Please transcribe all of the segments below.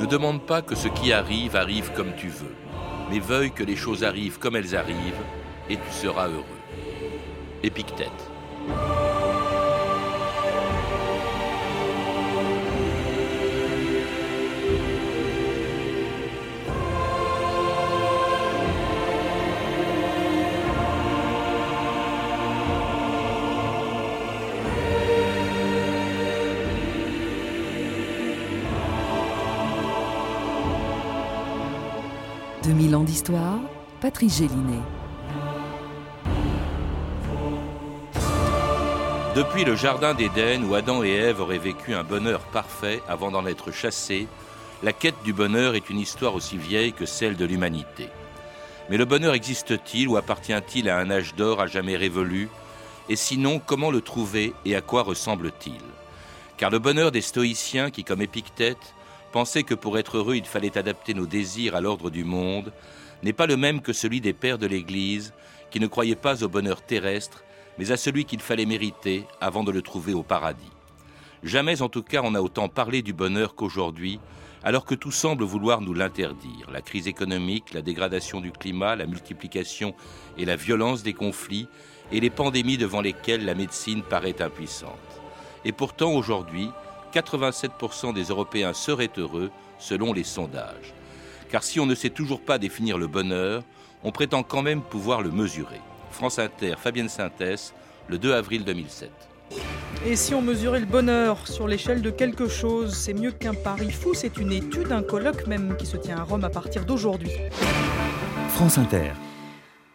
Ne demande pas que ce qui arrive arrive comme tu veux, mais veuille que les choses arrivent comme elles arrivent, et tu seras heureux. Épictète. 2000 ans d'histoire, Patrice Gélinet. Depuis le Jardin d'Éden où Adam et Ève auraient vécu un bonheur parfait avant d'en être chassés, la quête du bonheur est une histoire aussi vieille que celle de l'humanité. Mais le bonheur existe-t-il ou appartient-il à un âge d'or à jamais révolu? Et sinon, comment le trouver et à quoi ressemble-t-il? Car le bonheur des stoïciens qui, comme Épictète, penser que pour être heureux il fallait adapter nos désirs à l'ordre du monde n'est pas le même que celui des pères de l'Église qui ne croyaient pas au bonheur terrestre, mais à celui qu'il fallait mériter avant de le trouver au paradis. Jamais en tout cas on a autant parlé du bonheur qu'aujourd'hui, alors que tout semble vouloir nous l'interdire. La crise économique, la dégradation du climat, la multiplication et la violence des conflits, et les pandémies devant lesquelles la médecine paraît impuissante. Et pourtant aujourd'hui, 87% des Européens seraient heureux selon les sondages. Car si on ne sait toujours pas définir le bonheur, on prétend quand même pouvoir le mesurer. France Inter, Fabienne Synthèse, le 2 avril 2007. Et si on mesurait le bonheur sur l'échelle de quelque chose, c'est mieux qu'un pari fou, c'est une étude, un colloque même qui se tient à Rome à partir d'aujourd'hui. France Inter.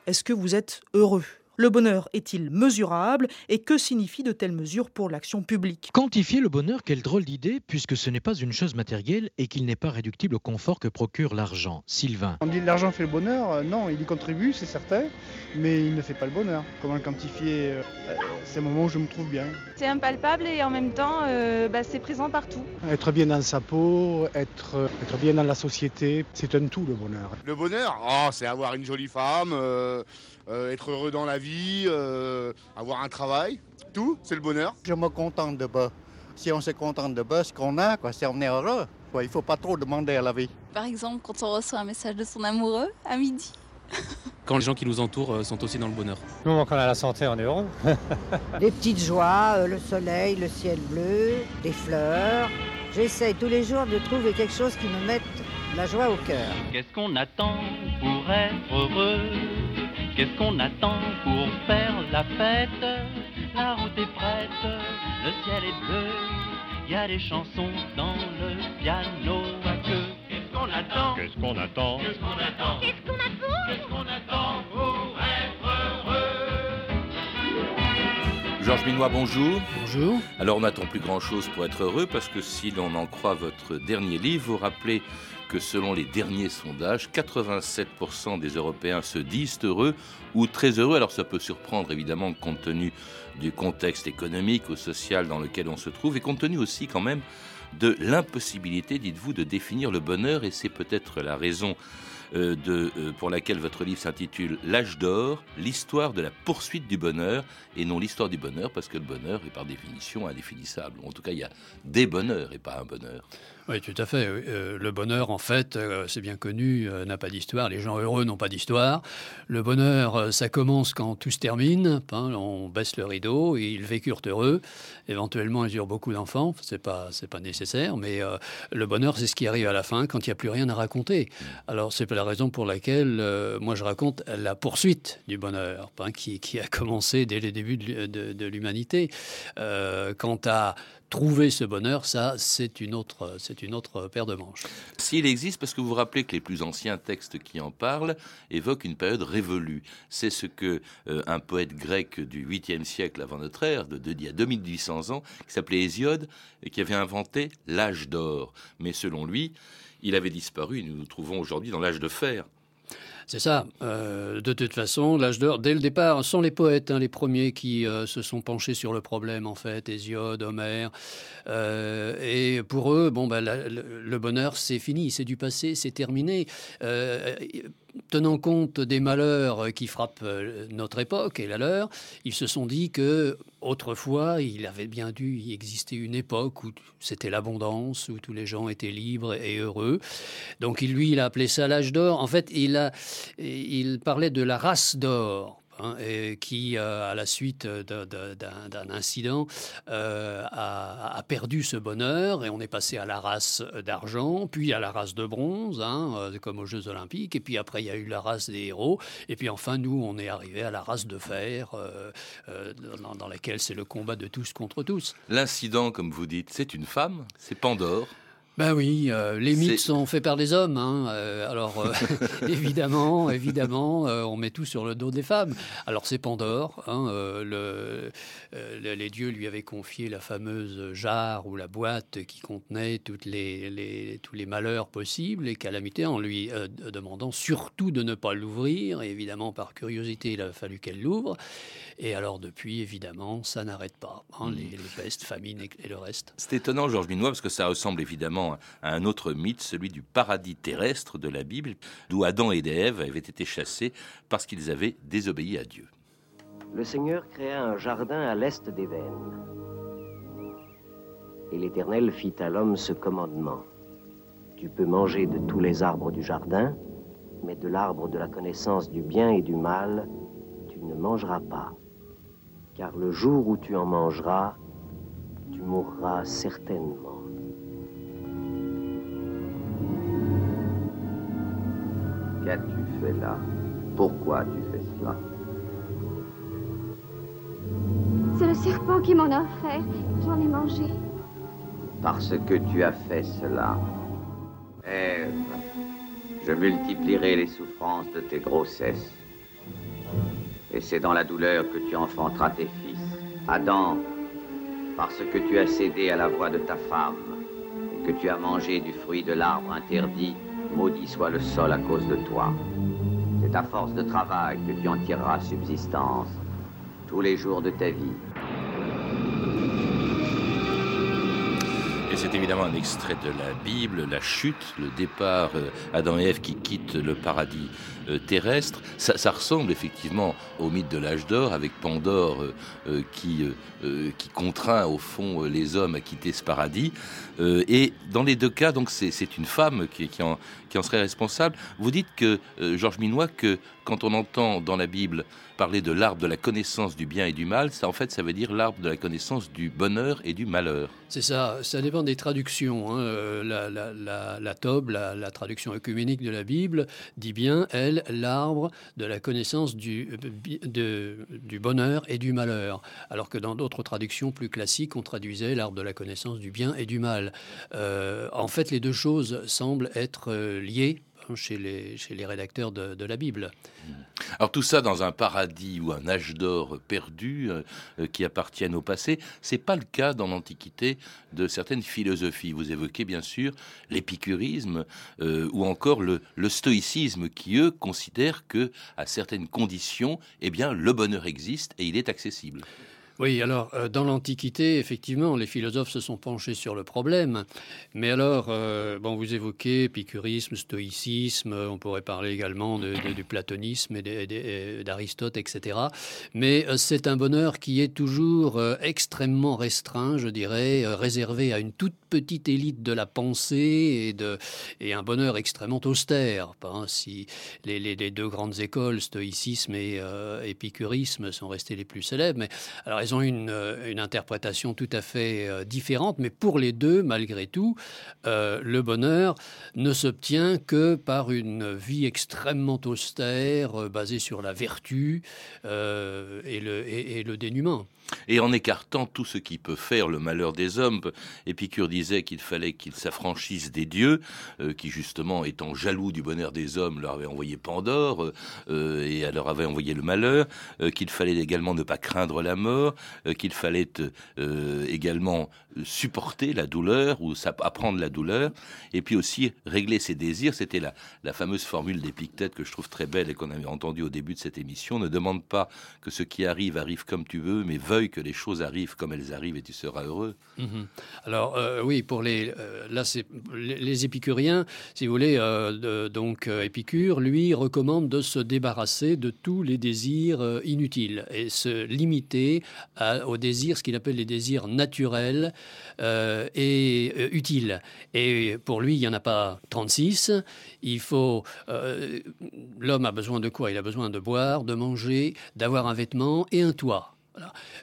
Est-ce que vous êtes heureux? Le bonheur est-il mesurable et que signifient de telles mesures pour l'action publique? Quantifier le bonheur, quelle drôle d'idée, puisque ce n'est pas une chose matérielle et qu'il n'est pas réductible au confort que procure l'argent. Sylvain. On dit l'argent fait le bonheur, euh, non, il y contribue, c'est certain, mais il ne fait pas le bonheur. Comment le quantifier euh, C'est un moment où je me trouve bien. C'est impalpable et en même temps, euh, bah, c'est présent partout. Être bien dans sa peau, être, être bien dans la société, c'est un tout le bonheur. Le bonheur, oh, c'est avoir une jolie femme. Euh, être heureux dans la vie, euh, avoir un travail, tout, c'est le bonheur. Je me contente de bas. Si on se contente de bas, ce qu'on a, quoi, si on est heureux, quoi, il faut pas trop demander à la vie. Par exemple, quand on reçoit un message de son amoureux à midi. quand les gens qui nous entourent euh, sont aussi dans le bonheur. Nous, quand on a la santé, on est heureux. Des petites joies, le soleil, le ciel bleu, des fleurs. J'essaye tous les jours de trouver quelque chose qui me mette la joie au cœur. Qu'est-ce qu'on attend pour être heureux? Qu'est-ce qu'on attend pour faire la fête La route est prête, le ciel est bleu, il y a des chansons dans le piano à queue. Qu'est-ce qu'on attend Qu'est-ce qu'on attend Qu'est-ce qu'on attend Qu'est-ce qu'on attend Qu'est-ce qu'on attend pour Georges Minois, bonjour. Bonjour. Alors on n'attend plus grand-chose pour être heureux parce que si l'on en croit votre dernier livre, vous rappelez que selon les derniers sondages, 87% des Européens se disent heureux ou très heureux. Alors ça peut surprendre évidemment compte tenu du contexte économique ou social dans lequel on se trouve et compte tenu aussi quand même de l'impossibilité, dites-vous, de définir le bonheur et c'est peut-être la raison euh, euh, pour laquelle votre livre s'intitule L'âge d'or, l'histoire de la poursuite du bonheur, et non l'histoire du bonheur, parce que le bonheur est par définition indéfinissable. En tout cas, il y a des bonheurs et pas un bonheur. Oui, tout à fait. Euh, le bonheur, en fait, c'est bien connu, n'a pas d'histoire. Les gens heureux n'ont pas d'histoire. Le bonheur, ça commence quand tout se termine. Hein, on baisse le rideau, ils vécurent heureux. Éventuellement, ils eurent beaucoup d'enfants. C'est pas, pas nécessaire. Mais le bonheur, c'est ce qui arrive à la fin, quand il n'y a plus rien à raconter. Alors, c'est la raison pour laquelle moi je raconte la poursuite du bonheur, hein, qui, a commencé dès les débuts de, l'humanité. quant à trouver ce bonheur, ça, c'est une autre, c'est une autre paire de manches. S'il existe, parce que vous vous rappelez que les plus anciens textes qui en parlent évoquent une période révolue. C'est ce que euh, un poète grec du 8e siècle avant notre ère, de, de, il y a 2800 ans, qui s'appelait Hésiode, et qui avait inventé l'âge d'or. Mais selon lui, il avait disparu. Nous nous trouvons aujourd'hui dans l'âge de fer. C'est ça. Euh, de toute façon, l'âge d'or, dès le départ, sont les poètes, hein, les premiers qui euh, se sont penchés sur le problème, en fait, Hésiode, Homère. Euh, et pour eux, bon, bah, le, bonheur, c'est fini, c'est du passé, c'est terminé. Euh, tenant compte des malheurs qui frappent notre époque et la leur, ils se sont dit que autrefois, il avait bien dû y exister une époque où c'était l'abondance, où tous les gens étaient libres et heureux. Donc lui, il a appelé ça l'âge d'or. En fait, il parlait de la race d'or. Hein, et qui, euh, à la suite d'un incident, euh, a, perdu ce bonheur et on est passé à la race d'argent, puis à la race de bronze, hein, euh, comme aux Jeux Olympiques, et puis après il y a eu la race des héros, et puis enfin nous on est arrivé à la race de fer, dans, dans laquelle c'est le combat de tous contre tous. L'incident, comme vous dites, c'est une femme, c'est Pandore. Ben oui, euh, les mythes sont faits par des hommes. Hein. Euh, alors euh, évidemment, évidemment, on met tout sur le dos des femmes. Alors c'est Pandore. Hein, le, les dieux lui avaient confié la fameuse jarre ou la boîte qui contenait toutes les, les tous les malheurs possibles et calamités, en lui demandant surtout de ne pas l'ouvrir. Et évidemment, par curiosité, il a fallu qu'elle l'ouvre. Et alors depuis, évidemment, ça n'arrête pas. Hein, hmm. les, pestes, famines et, le reste. C'est étonnant, Georges Minois, parce que ça ressemble évidemment à un autre mythe, celui du paradis terrestre de la Bible, d'où Adam et Ève avaient été chassés parce qu'ils avaient désobéi à Dieu. Le Seigneur créa un jardin à l'est d'Éden. Et l'Éternel fit à l'homme ce commandement. Tu peux manger de tous les arbres du jardin, mais de l'arbre de la connaissance du bien et du mal, tu ne mangeras pas car le jour où tu en mangeras, tu mourras certainement. Qu'as-tu fait là? Pourquoi tu fais cela? C'est le serpent qui m'en a offert. J'en ai mangé. Parce que tu as fait cela. Ève, je multiplierai les souffrances de tes grossesses et c'est dans la douleur que tu enfanteras tes fils. Adam, parce que tu as cédé à la voix de ta femme et que tu as mangé du fruit de l'arbre interdit, maudit soit le sol à cause de toi. C'est à force de travail que tu en tireras subsistance tous les jours de ta vie. C'est évidemment un extrait de la Bible, la chute, le départ, euh, Adam et Ève qui quittent le paradis euh, terrestre. Ça, ressemble effectivement au mythe de l'âge d'or, avec Pandore euh, qui, qui contraint au fond les hommes à quitter ce paradis. et dans les deux cas, donc c'est une femme qui, qui, en, qui en serait responsable. Vous dites que, Georges Minois, que quand on entend dans la Bible parler de l'arbre de la connaissance du bien et du mal, ça en fait ça veut dire l'arbre de la connaissance du bonheur et du malheur. C'est ça, ça dépend des traductions. Hein. Euh, la, la, la, traduction œcuménique de la Bible, dit bien, elle, l'arbre de la connaissance du, de, du bonheur et du malheur. Alors que dans d'autres traductions plus classiques, on traduisait l'arbre de la connaissance du bien et du mal. Euh, en fait, les deux choses semblent être euh, liées chez les, chez les rédacteurs de, la Bible. Alors tout ça dans un paradis ou un âge d'or perdu euh, euh, qui appartiennent au passé, c'est pas le cas dans l'Antiquité de certaines philosophies. Vous évoquez bien sûr l'épicurisme euh, ou encore le, le, stoïcisme qui eux considèrent que à certaines conditions, eh bien le bonheur existe et il est accessible. Oui, alors euh, dans l'Antiquité, effectivement, les philosophes se sont penchés sur le problème. Mais alors, euh, bon, vous évoquez épicurisme, stoïcisme, on pourrait parler également du platonisme et d'Aristote, etc. Mais euh, c'est un bonheur qui est toujours extrêmement restreint, je dirais, réservé à une toute petite élite de la pensée et, de, et un bonheur extrêmement austère. Hein, si les, deux grandes écoles, stoïcisme et épicurisme, sont restées les plus célèbres. Mais alors, elles ont une, euh, une interprétation tout à fait euh, différente, mais pour les deux, malgré tout, euh, le bonheur ne s'obtient que par une vie extrêmement austère, basée sur la vertu et, le, et. Et en écartant tout ce qui peut faire le malheur des hommes, Épicure disait qu'il fallait qu'ils s'affranchissent des dieux, qui justement, étant jaloux du bonheur des hommes, leur avaient envoyé Pandore et leur avait envoyé le malheur, qu'il fallait également ne pas craindre la mort, euh, qu'il fallait euh, également supporter la douleur ou apprendre la douleur, et puis aussi régler ses désirs. C'était la, fameuse formule d'Épictète que je trouve très belle et qu'on avait entendue au début de cette émission. Ne demande pas que ce qui arrive arrive comme tu veux, mais que les choses arrivent comme elles arrivent et tu seras heureux. Mhm. Alors euh, oui, pour les, là, c'est les, épicuriens, si vous voulez, donc Épicure, lui, recommande de se débarrasser de tous les désirs inutiles et se limiter aux désirs, ce qu'il appelle les désirs naturels et utiles. Et pour lui, il n'y en a pas 36. Il faut. L'homme a besoin de quoi? Il a besoin de boire, de manger, d'avoir un vêtement et un toit.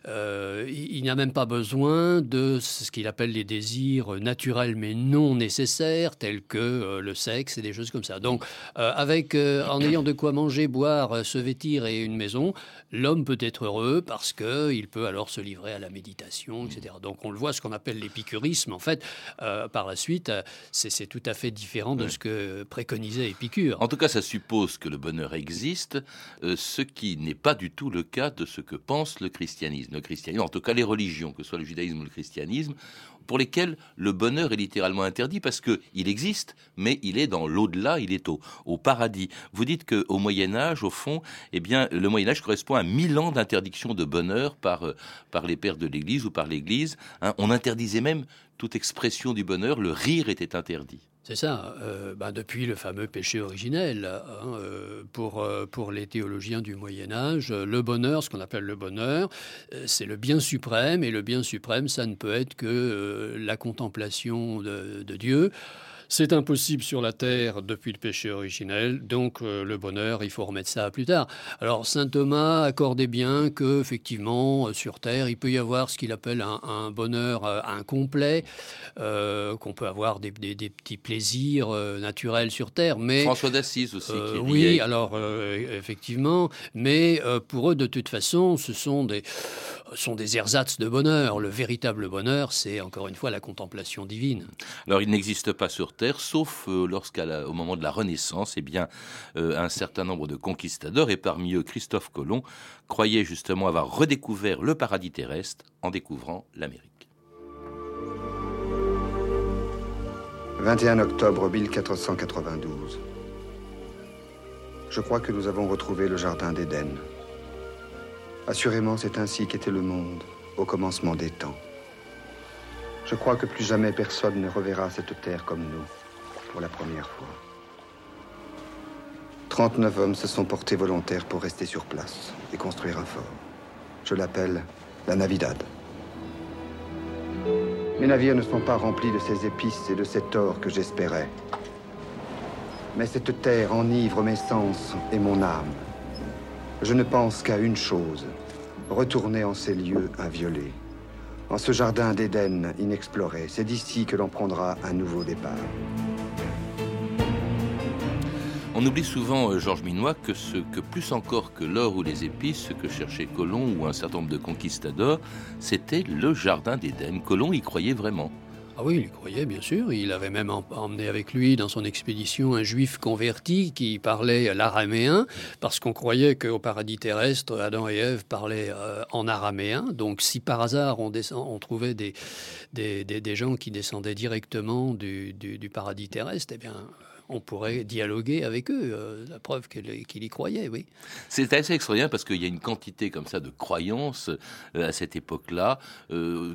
Euh, il, n'y a même pas besoin de ce qu'il appelle les désirs naturels mais non nécessaires, tels que euh, le sexe et des choses comme ça. Donc, euh, avec, en ayant de quoi manger, boire, se vêtir et une maison, l'homme peut être heureux parce qu'il peut alors se livrer à la méditation, etc. Donc, on le voit, ce qu'on appelle l'épicurisme, en fait, par la suite, c'est tout à fait différent de ce que préconisait Épicure. En tout cas, ça suppose que le bonheur existe, ce qui n'est pas du tout le cas de ce que pense le christianisme. Le christianisme, en tout cas les religions, que ce soit le judaïsme ou le christianisme, pour lesquelles le bonheur est littéralement interdit parce qu'il existe, mais il est dans l'au-delà, il est au, paradis. Vous dites qu'au Moyen Âge, au fond, eh bien, le Moyen Âge correspond à mille ans d'interdiction de bonheur par, euh, par les pères de l'Église ou par l'Église. Hein. On interdisait même toute expression du bonheur, le rire était interdit. C'est ça, euh, bah, depuis le fameux péché originel, hein, euh, pour, euh, pour les théologiens du Moyen Âge, le bonheur, ce qu'on appelle le bonheur, c'est le bien suprême, et le bien suprême, ça ne peut être que la contemplation de Dieu. C'est impossible sur la terre depuis le péché originel, donc euh, le bonheur, il faut remettre ça à plus tard. Alors saint Thomas accordait bien que effectivement euh, sur terre, il peut y avoir ce qu'il appelle un, bonheur euh, incomplet, qu'on peut avoir des, petits plaisirs naturels sur terre, mais François d'Assise aussi. oui, alors effectivement, mais pour eux de toute façon, ce sont des sont des ersatz de bonheur. Le véritable bonheur, c'est encore une fois la contemplation divine. Alors il n'existe pas sur Terre, sauf euh, lorsqu'au moment de la Renaissance, eh euh, un certain nombre de conquistadors, et parmi eux Christophe Colomb, croyaient justement avoir redécouvert le paradis terrestre en découvrant l'Amérique. 21 octobre 1492. Je crois que nous avons retrouvé le Jardin d'Éden. Assurément, c'est ainsi qu'était le monde au commencement des temps. Je crois que plus jamais personne ne reverra cette terre comme nous, pour la première fois. 39 hommes se sont portés volontaires pour rester sur place et construire un fort. Je l'appelle la Navidad. Mes navires ne sont pas remplis de ces épices et de cet or que j'espérais. Mais cette terre enivre mes sens et mon âme. Je ne pense qu'à une chose, retourner en ces lieux inviolés, en ce jardin d'Éden inexploré. C'est d'ici que l'on prendra un nouveau départ. On oublie souvent, euh, Georges Minois, que ce que plus encore que l'or ou les épices, ce que cherchait Colomb ou un certain nombre de conquistadors, c'était le jardin d'Éden. Colomb y croyait vraiment. Ah oui, il y croyait, bien sûr. Il avait même emmené avec lui dans son expédition un juif converti qui parlait l'araméen, parce qu'on croyait qu'au paradis terrestre, Adam et Ève parlaient euh, en araméen. Donc, si par hasard on, trouvait des, des, gens qui descendaient directement du, du paradis terrestre, eh bien, on pourrait dialoguer avec eux. Euh, la preuve qu'il y croyait, oui. C'est assez extraordinaire parce qu'il y a une quantité comme ça de croyances euh, à cette époque-là, euh,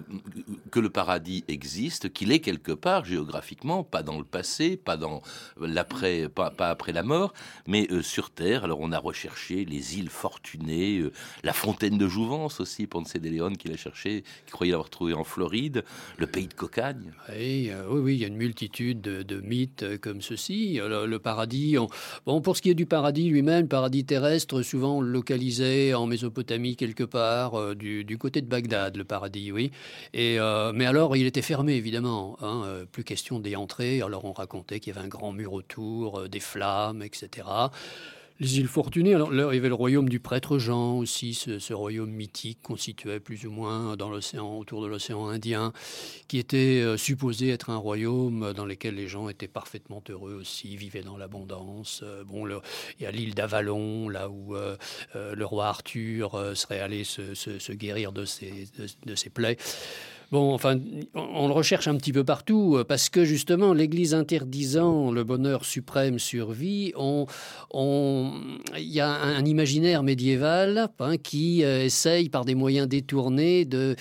que le paradis existe, qu'il est quelque part géographiquement, pas dans le passé, pas dans l'après, pas, après la mort, mais sur Terre. Alors on a recherché les îles fortunées, la fontaine de Jouvence aussi, Ponce de Leon qu'il a cherché, qui croyait l'avoir trouvé en Floride, le pays de Cocagne. Oui, oui, oui, il y a une multitude de mythes comme ceci. Euh, le, paradis. Bon, pour ce qui est du paradis lui-même, paradis terrestre, souvent localisé en Mésopotamie quelque part, euh, du, côté de Bagdad, le paradis, oui. Euh, mais alors, il était fermé, évidemment. Hein, plus question d'y entrer. Alors, on racontait qu'il y avait un grand mur autour, des flammes, etc. Les îles Fortunées, alors il y avait le royaume du prêtre Jean aussi, ce, royaume mythique constitué plus ou moins dans l'océan, autour de l'océan Indien, qui était euh, supposé être un royaume dans lequel les gens étaient parfaitement heureux aussi, vivaient dans l'abondance. Euh, bon, il y a l'île d'Avalon, là où euh, le roi Arthur serait allé se, guérir de ses, de ses plaies. Bon, enfin, on le recherche un petit peu partout euh, parce que justement, l'Église interdisant le bonheur suprême sur vie, il y a un, imaginaire médiéval hein, qui euh, essaye par des moyens détournés de,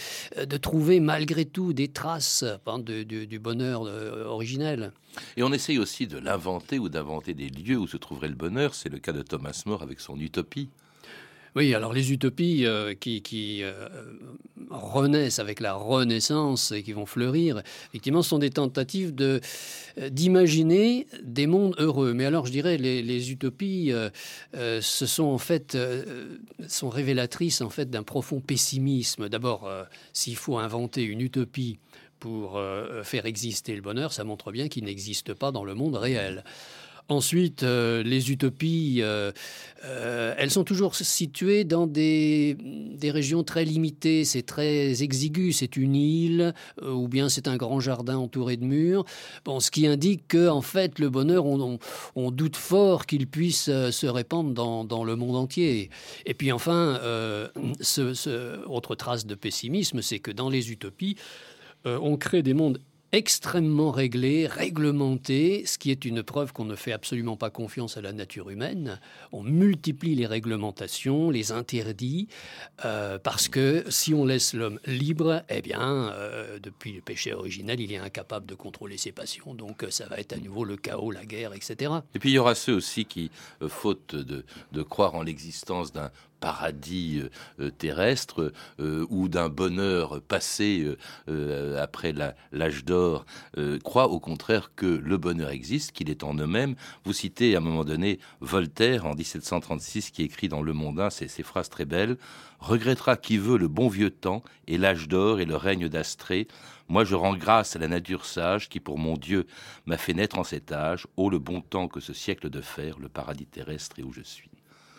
de trouver malgré tout des traces hein, du bonheur euh, originel. Et on essaye aussi de l'inventer ou d'inventer des lieux où se trouverait le bonheur. C'est le cas de Thomas More avec son utopie. Oui, alors les utopies euh, qui, euh, renaissent avec la Renaissance et qui vont fleurir, effectivement, sont des tentatives de euh, d'imaginer des mondes heureux. Mais alors, je dirais, les, utopies, ce sont en fait sont révélatrices en fait d'un profond pessimisme. D'abord, s'il faut inventer une utopie pour faire exister le bonheur, ça montre bien qu'il n'existe pas dans le monde réel. Ensuite, euh, les utopies, euh, euh, elles sont toujours situées dans des, régions très limitées. C'est très exigu. C'est une île ou bien c'est un grand jardin entouré de murs. Bon, ce qui indique que, en fait, le bonheur, on, doute fort qu'il puisse se répandre dans, le monde entier. Et puis, enfin, autre trace de pessimisme, c'est que dans les utopies, on crée des mondes extrêmement réglé, réglementé, ce qui est une preuve qu'on ne fait absolument pas confiance à la nature humaine. On multiplie les réglementations, les interdits, euh, parce que si on laisse l'homme libre, eh bien, euh, depuis le péché originel, il est incapable de contrôler ses passions. Donc euh, ça va être à nouveau le chaos, la guerre, etc. Et puis il y aura ceux aussi qui, faute de, croire en l'existence d'un paradis terrestre ou d'un bonheur passé après l'âge d'or croient au contraire que le bonheur existe, qu'il est en eux-mêmes. Vous citez à un moment donné Voltaire en 1736 qui écrit dans Le Mondain ces, ces phrases très belles Regrettera qui veut le bon vieux temps et l'âge d'or et le règne d'Astrée. Moi je rends grâce à la nature sage qui pour mon Dieu m'a fait naître en cet âge. Oh le bon temps que ce siècle de fer, le paradis terrestre et où je suis.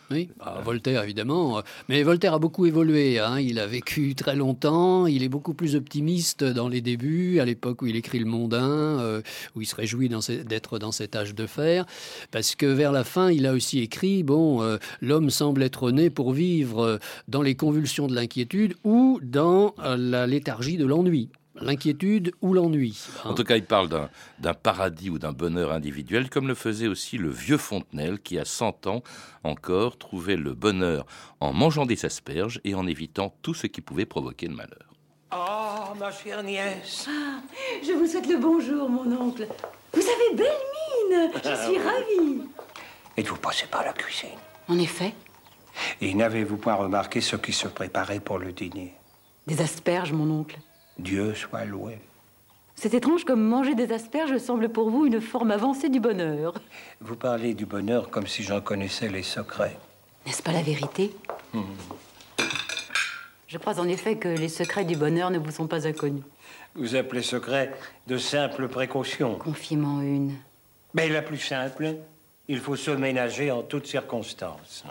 Oui, bah, Voltaire évidemment. Mais Voltaire a beaucoup évolué. Hein. Il a vécu très longtemps. Il est beaucoup plus optimiste dans les débuts, à l'époque où il écrit Le Mondain, euh, où il se réjouit d'être dans cet âge de fer. Parce que vers la fin, il a aussi écrit Bon, euh, l'homme semble être né pour vivre euh, dans les convulsions de l'inquiétude ou dans la léthargie de l'ennui l'inquiétude ou l'ennui. En tout cas, il parle d'un paradis ou d'un bonheur individuel, comme le faisait aussi le vieux Fontenelle, qui a 100 ans encore trouvait le bonheur en mangeant des asperges et en évitant tout ce qui pouvait provoquer le malheur. Oh, ma chère nièce. Ah, je vous souhaite le bonjour, mon oncle. Vous avez belle mine. Je suis ravie. Êtes-vous passé par la cuisine En effet. Et n'avez-vous pas remarqué ce qui se préparait pour le dîner? Des asperges, mon oncle. Dieu soit loué. C'est étrange comme manger des asperges semble pour vous une forme avancée du bonheur. Vous parlez du bonheur comme si j'en connaissais les secrets. N'est-ce pas la vérité? Hmm. Je crois en effet que les secrets du bonheur ne vous sont pas inconnus. Vous appelez secret de simples précautions. Confiez-moi une. Mais la plus simple, il faut se ménager en toutes circonstances.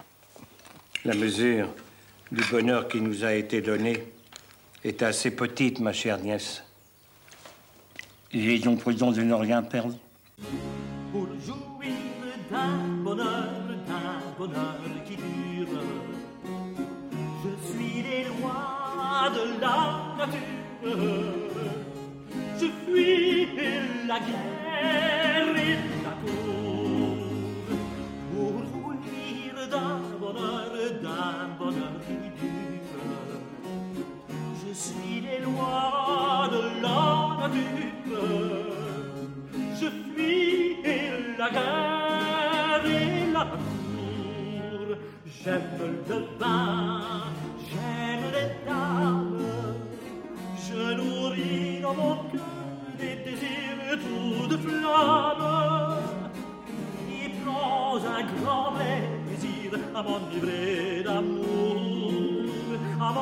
La mesure du bonheur qui nous a été donné est assez petite, ma chère nièce. J'ai donc prudent de ne rien perdre. Pour jouir d'un bonheur, d'un bonheur qui dure, je suis les lois de la nature. Je fuis la guerre et la cour pour jouir d'un bonheur, d'un bonheur qui dure suis les lois de la nature. Je fuis la guerre et la l'amour. J'aime le vin, j'aime les dames. Je nourris dans mon cœur des désirs tout de flamme. Qui prends un grand plaisir à m'enivrer d'amour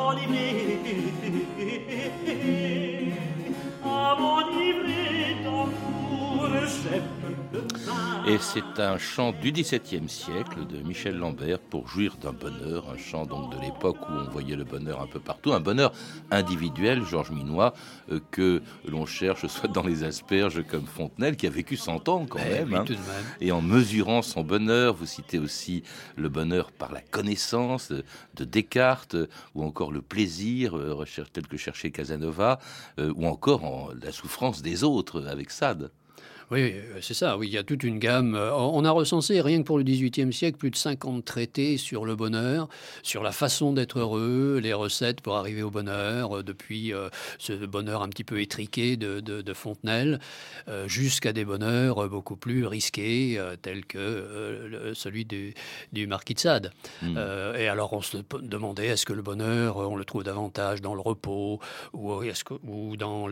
à m'enivrer, à m'enivrer d'amour, j'aime Et c'est un chant du XVIIe siècle de Michel Lambert pour jouir d'un bonheur, un chant donc de l'époque où on voyait le bonheur un peu partout, un bonheur individuel, Georges Minois, euh, que l'on cherche soit dans les asperges comme Fontenelle, qui a vécu 100 ans quand Eh même, oui, hein. même. Et en mesurant son bonheur, vous citez aussi le bonheur par la connaissance de, de Descartes, euh, ou encore le plaisir, euh, recherche, tel que cherchait Casanova, euh, ou encore en- la souffrance des autres avec Sade. Oui, euh, c'est ça. Oui, il y a toute une gamme. Euh, On a recensé, rien que pour le XVIIIe siècle, plus de 50 traités sur le bonheur, sur la façon d'être heureux, les recettes pour arriver au bonheur, euh, depuis euh, ce bonheur un petit peu étriqué de, de- de Fontenelle, euh, jusqu'à des bonheurs beaucoup plus risqués, euh, tels que celui du, du marquis de Sade. Euh, et alors, on se demandait est-ce que le bonheur, on le trouve davantage dans le repos ou, est-ce que, ou dans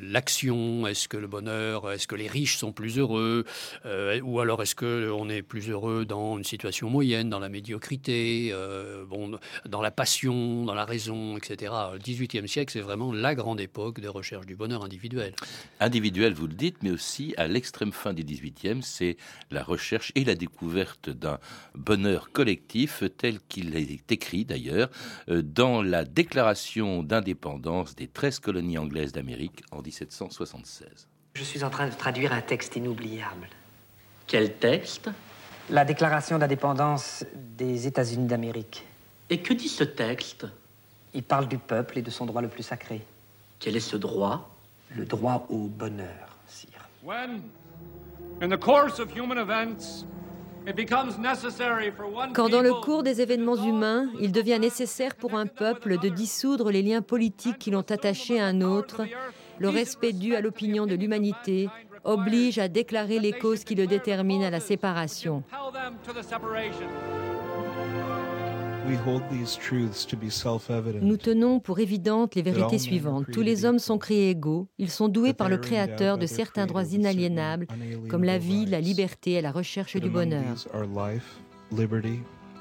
l'action Est-ce que le bonheur, est-ce que les riches sont plus heureux Euh, Ou alors est-ce qu'on est plus heureux dans une situation moyenne, dans la médiocrité, euh, bon, dans la passion, dans la raison, etc. Le XVIIIe siècle, c'est vraiment la grande époque de recherche du bonheur individuel. individuel, vous le dites, mais aussi à l'extrême fin du XVIIIe, c'est la recherche et la découverte d'un bonheur collectif tel qu'il est écrit d'ailleurs euh, dans la Déclaration d'indépendance des 13 colonies anglaises d'Amérique en 1776. Je suis en train de traduire un texte inoubliable. Quel texte? La déclaration d'indépendance des États-Unis d'Amérique. Et que dit ce texte? Il parle du peuple et de son droit le plus sacré. Quel est ce droit? Le droit au bonheur, sire. When, in the course of human events, it becomes necessary for one Quand dans le cours des événements humains, il devient nécessaire pour un peuple de dissoudre les liens politiques qui l'ont attaché à un autre, le respect dû à l'opinion de l'humanité oblige à déclarer les causes qui le déterminent à la séparation. Nous tenons pour évidentes les vérités suivantes. Tous les hommes sont créés égaux. Ils sont doués par le Créateur de certains droits inaliénables, comme la vie, la liberté et la recherche du bonheur.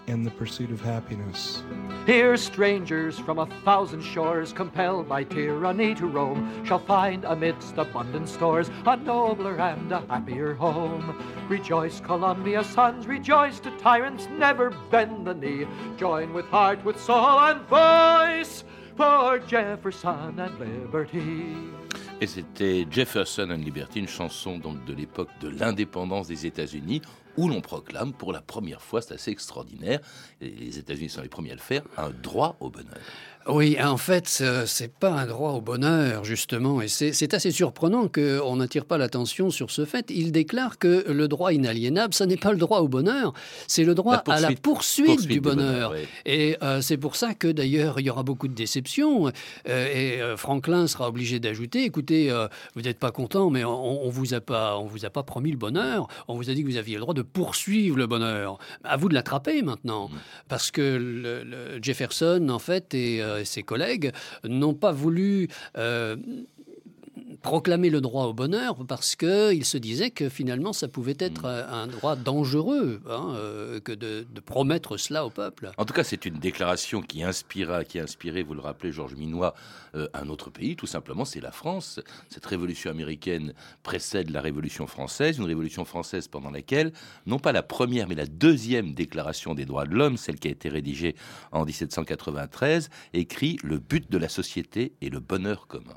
And the pursuit of happiness. Here strangers from a thousand shores, compelled by tyranny to roam, shall find amidst abundant stores a nobler and a happier home. Rejoice, Columbia's sons, rejoice to tyrants, never bend the knee. Join with heart, with soul, and voice for Jefferson and liberty. Et c'était Jefferson and Liberty, une chanson donc de l'époque de l'indépendance des États-Unis, où l'on proclame pour la première fois, c'est assez extraordinaire, et les États-Unis sont les premiers à le faire, un droit au bonheur. Oui, en fait, ce- c'est pas un droit au bonheur, justement, et c'est assez surprenant qu'on n'attire pas l'attention sur ce fait. Il déclare que le droit inaliénable, ce n'est pas le droit au bonheur, c'est le droit La à la poursuite- du du bonheur. oui. Et euh, c'est pour ça que, d'ailleurs, il y aura beaucoup de déceptions. euh, et euh, Franklin sera obligé d'ajouter, écoutez, vous n'êtes pas content, mais on, on vous a pas, on vous a pas promis le bonheur. On vous a dit que vous aviez le droit de poursuivre le bonheur. À vous de l'attraper maintenant, parce que le- le Jefferson, en fait, et euh, ses collègues n'ont pas voulu. euh, proclamer le droit au bonheur parce qu'il se disait que finalement ça pouvait être euh, un droit dangereux hein, euh, que de, de promettre cela au peuple. En tout cas, c'est une déclaration qui inspira, qui a inspiré, vous le rappelez, Georges Minois, euh, un autre pays, tout simplement, c'est la France. Cette révolution américaine précède la révolution française, une révolution française pendant laquelle, non pas la première, mais la deuxième déclaration des droits de l'homme, celle qui a été rédigée en 1793, écrit Le but de la société et le bonheur commun.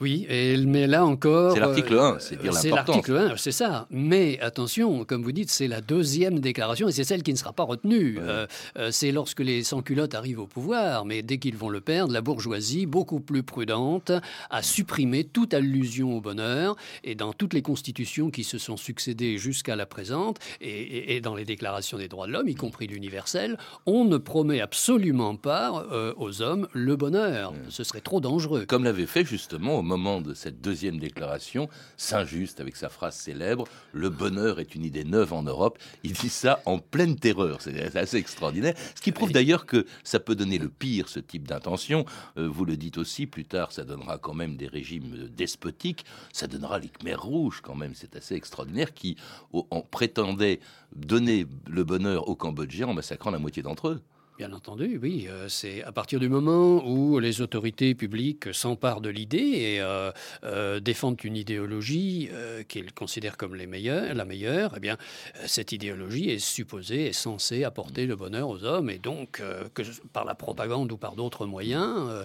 Oui, et, mais là encore... C'est l'article euh, 1, c'est dire C'est l'article 1, c'est ça. Mais attention, comme vous dites, c'est la deuxième déclaration et c'est celle qui ne sera pas retenue. Euh, euh, c'est lorsque les sans-culottes arrivent au pouvoir, mais dès qu'ils vont le perdre, la bourgeoisie, beaucoup plus prudente, a supprimé toute allusion au bonheur et dans toutes les constitutions qui se sont succédées jusqu'à la présente et, et- et dans les déclarations des droits de l'homme, y compris l'universel, on ne promet absolument pas euh, aux hommes le bonheur. Ce serait trop dangereux. Comme l'avait fait justement moment de cette deuxième déclaration, Saint-Just avec sa phrase célèbre Le bonheur est une idée neuve en Europe. Il dit ça en pleine terreur. C'est assez extraordinaire. Ce qui prouve d'ailleurs que ça peut donner le pire, ce type d'intention. Euh, vous le dites aussi, plus tard, ça donnera quand même des régimes despotiques. Ça donnera les Khmers rouges quand même. C'est assez extraordinaire qui en prétendait donner le bonheur aux Cambodgiens en massacrant la moitié d'entre eux. Bien entendu, oui. Euh, c'est à partir du moment où les autorités publiques s'emparent de l'idée et euh, euh, défendent une idéologie qu'ils considèrent comme les meilleures, la meilleure, eh bien, cette idéologie est supposée, est censée apporter le bonheur aux hommes. Et donc, que par la propagande ou par d'autres moyens,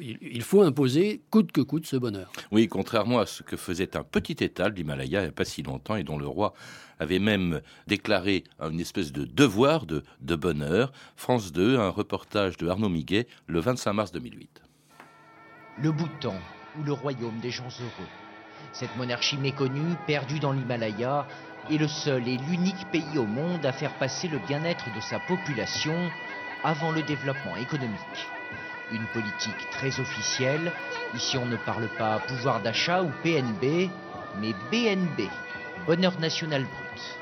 il, faut imposer coûte que coûte ce bonheur. Oui, contrairement à ce que faisait un petit État de l'Himalaya il n'y a pas si longtemps et dont le roi avait même déclaré une espèce de devoir de, bonheur. France 2, un reportage de Arnaud Miguet le 25 mars 2008. Le Bhoutan, ou le royaume des gens heureux. Cette monarchie méconnue, perdue dans l'Himalaya, est le seul et l'unique pays au monde à faire passer le bien-être de sa population avant le développement économique. Une politique très officielle, ici on ne parle pas pouvoir d'achat ou PNB, mais BNB, bonheur national brut.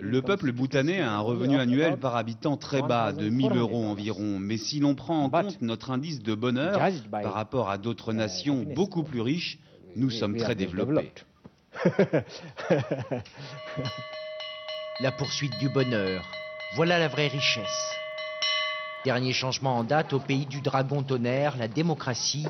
Le peuple bhoutanais a un revenu annuel par habitant très bas, de 1000 euros environ. Mais si l'on prend en compte notre indice de bonheur par rapport à d'autres nations beaucoup plus riches, nous sommes très développés. La poursuite du bonheur, voilà la vraie richesse. Dernier changement en date au pays du dragon tonnerre, la démocratie,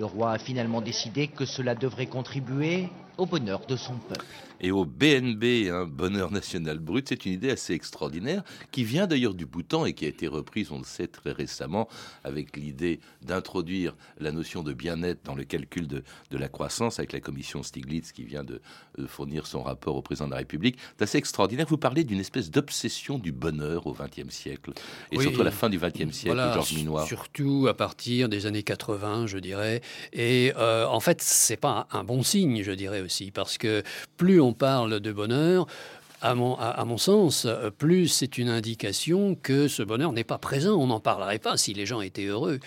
le roi a finalement décidé que cela devrait contribuer au bonheur de son peuple. Et au BNB, un bonheur national brut, c'est une idée assez extraordinaire qui vient d'ailleurs du Bhoutan et qui a été reprise, on le sait, très récemment avec l'idée d'introduire la notion de bien-être dans le calcul de, la croissance avec la commission Stiglitz qui vient de, fournir son rapport au président de la République. C'est assez extraordinaire. Vous parlez d'une espèce d'obsession du bonheur au XXe siècle et surtout à la fin du XXe siècle, Georges Minoir. Surtout à partir des années 80, je dirais. Et euh, en fait, c'est pas un bon signe, je dirais aussi, parce que plus on parle de bonheur, à mon, à, mon, sens, plus c'est une indication que ce bonheur n'est pas présent. On n'en parlerait pas si les gens étaient heureux.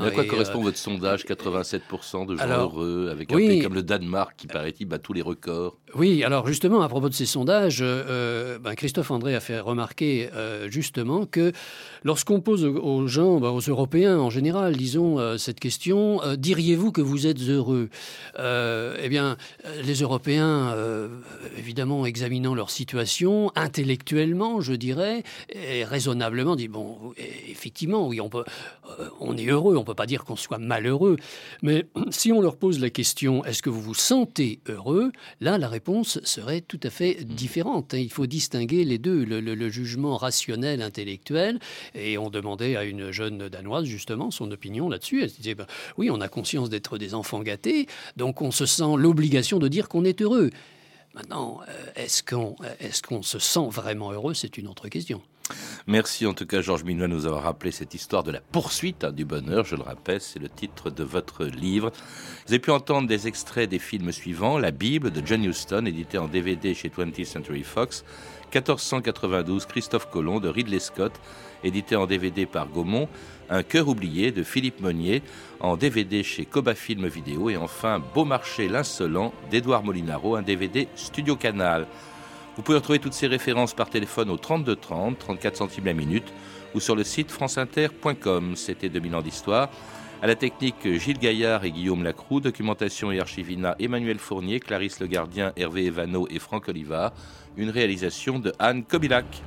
Mais à quoi correspond euh, votre sondage 87% de gens heureux, avec un pays comme le Danemark qui, paraît-il, bat tous les records? Oui, alors justement, à propos de ces sondages, euh, ben, Christophe André a fait remarquer euh, justement que lorsqu'on pose aux gens, ben, aux Européens en général, disons, cette question, diriez-vous que vous êtes heureux? Eh bien, les Européens, évidemment, examinant leur situation, intellectuellement, je dirais, et raisonnablement, dit bon, effectivement, oui, on peut, euh, on est heureux, on peut pas dire qu'on soit malheureux, mais si on leur pose la question, est-ce que vous vous sentez heureux? Là, la réponse serait tout à fait différente. Hein. Il faut distinguer les deux, le, jugement rationnel, intellectuel, et on demandait à une jeune danoise justement son opinion là-dessus. Elle disait, ben, oui, on a conscience d'être des enfants gâtés, donc on se sent l'obligation de dire qu'on est heureux. Maintenant, euh, est-ce qu'on se sent vraiment heureux? C'est une autre question. Merci en tout cas Georges Minois nous avoir rappelé cette histoire de la poursuite hein, du bonheur. Je le rappelle, c'est le titre de votre livre. Vous avez pu entendre des extraits des films suivants. La Bible de John Huston, édité en DVD chez 20th Century Fox. 1492, Christophe Colomb de Ridley Scott, édité en DVD par Gaumont. Un cœur oublié de Philippe Monnier en DVD chez Coba Film Vidéo et enfin Beaumarchais l'insolent d'Edouard Molinaro, un DVD Studio Canal. Vous pouvez retrouver toutes ces références par téléphone au 32 30, 34 centimes la minute ou sur le site franceinter.com. C'était 2000 ans d'histoire. À la technique, Gilles Gaillard et Guillaume Lacroux, documentation et archivina Emmanuel Fournier, Clarisse Le Gardien, Hervé Evano et Franck Oliva, une réalisation de Anne Kobilac.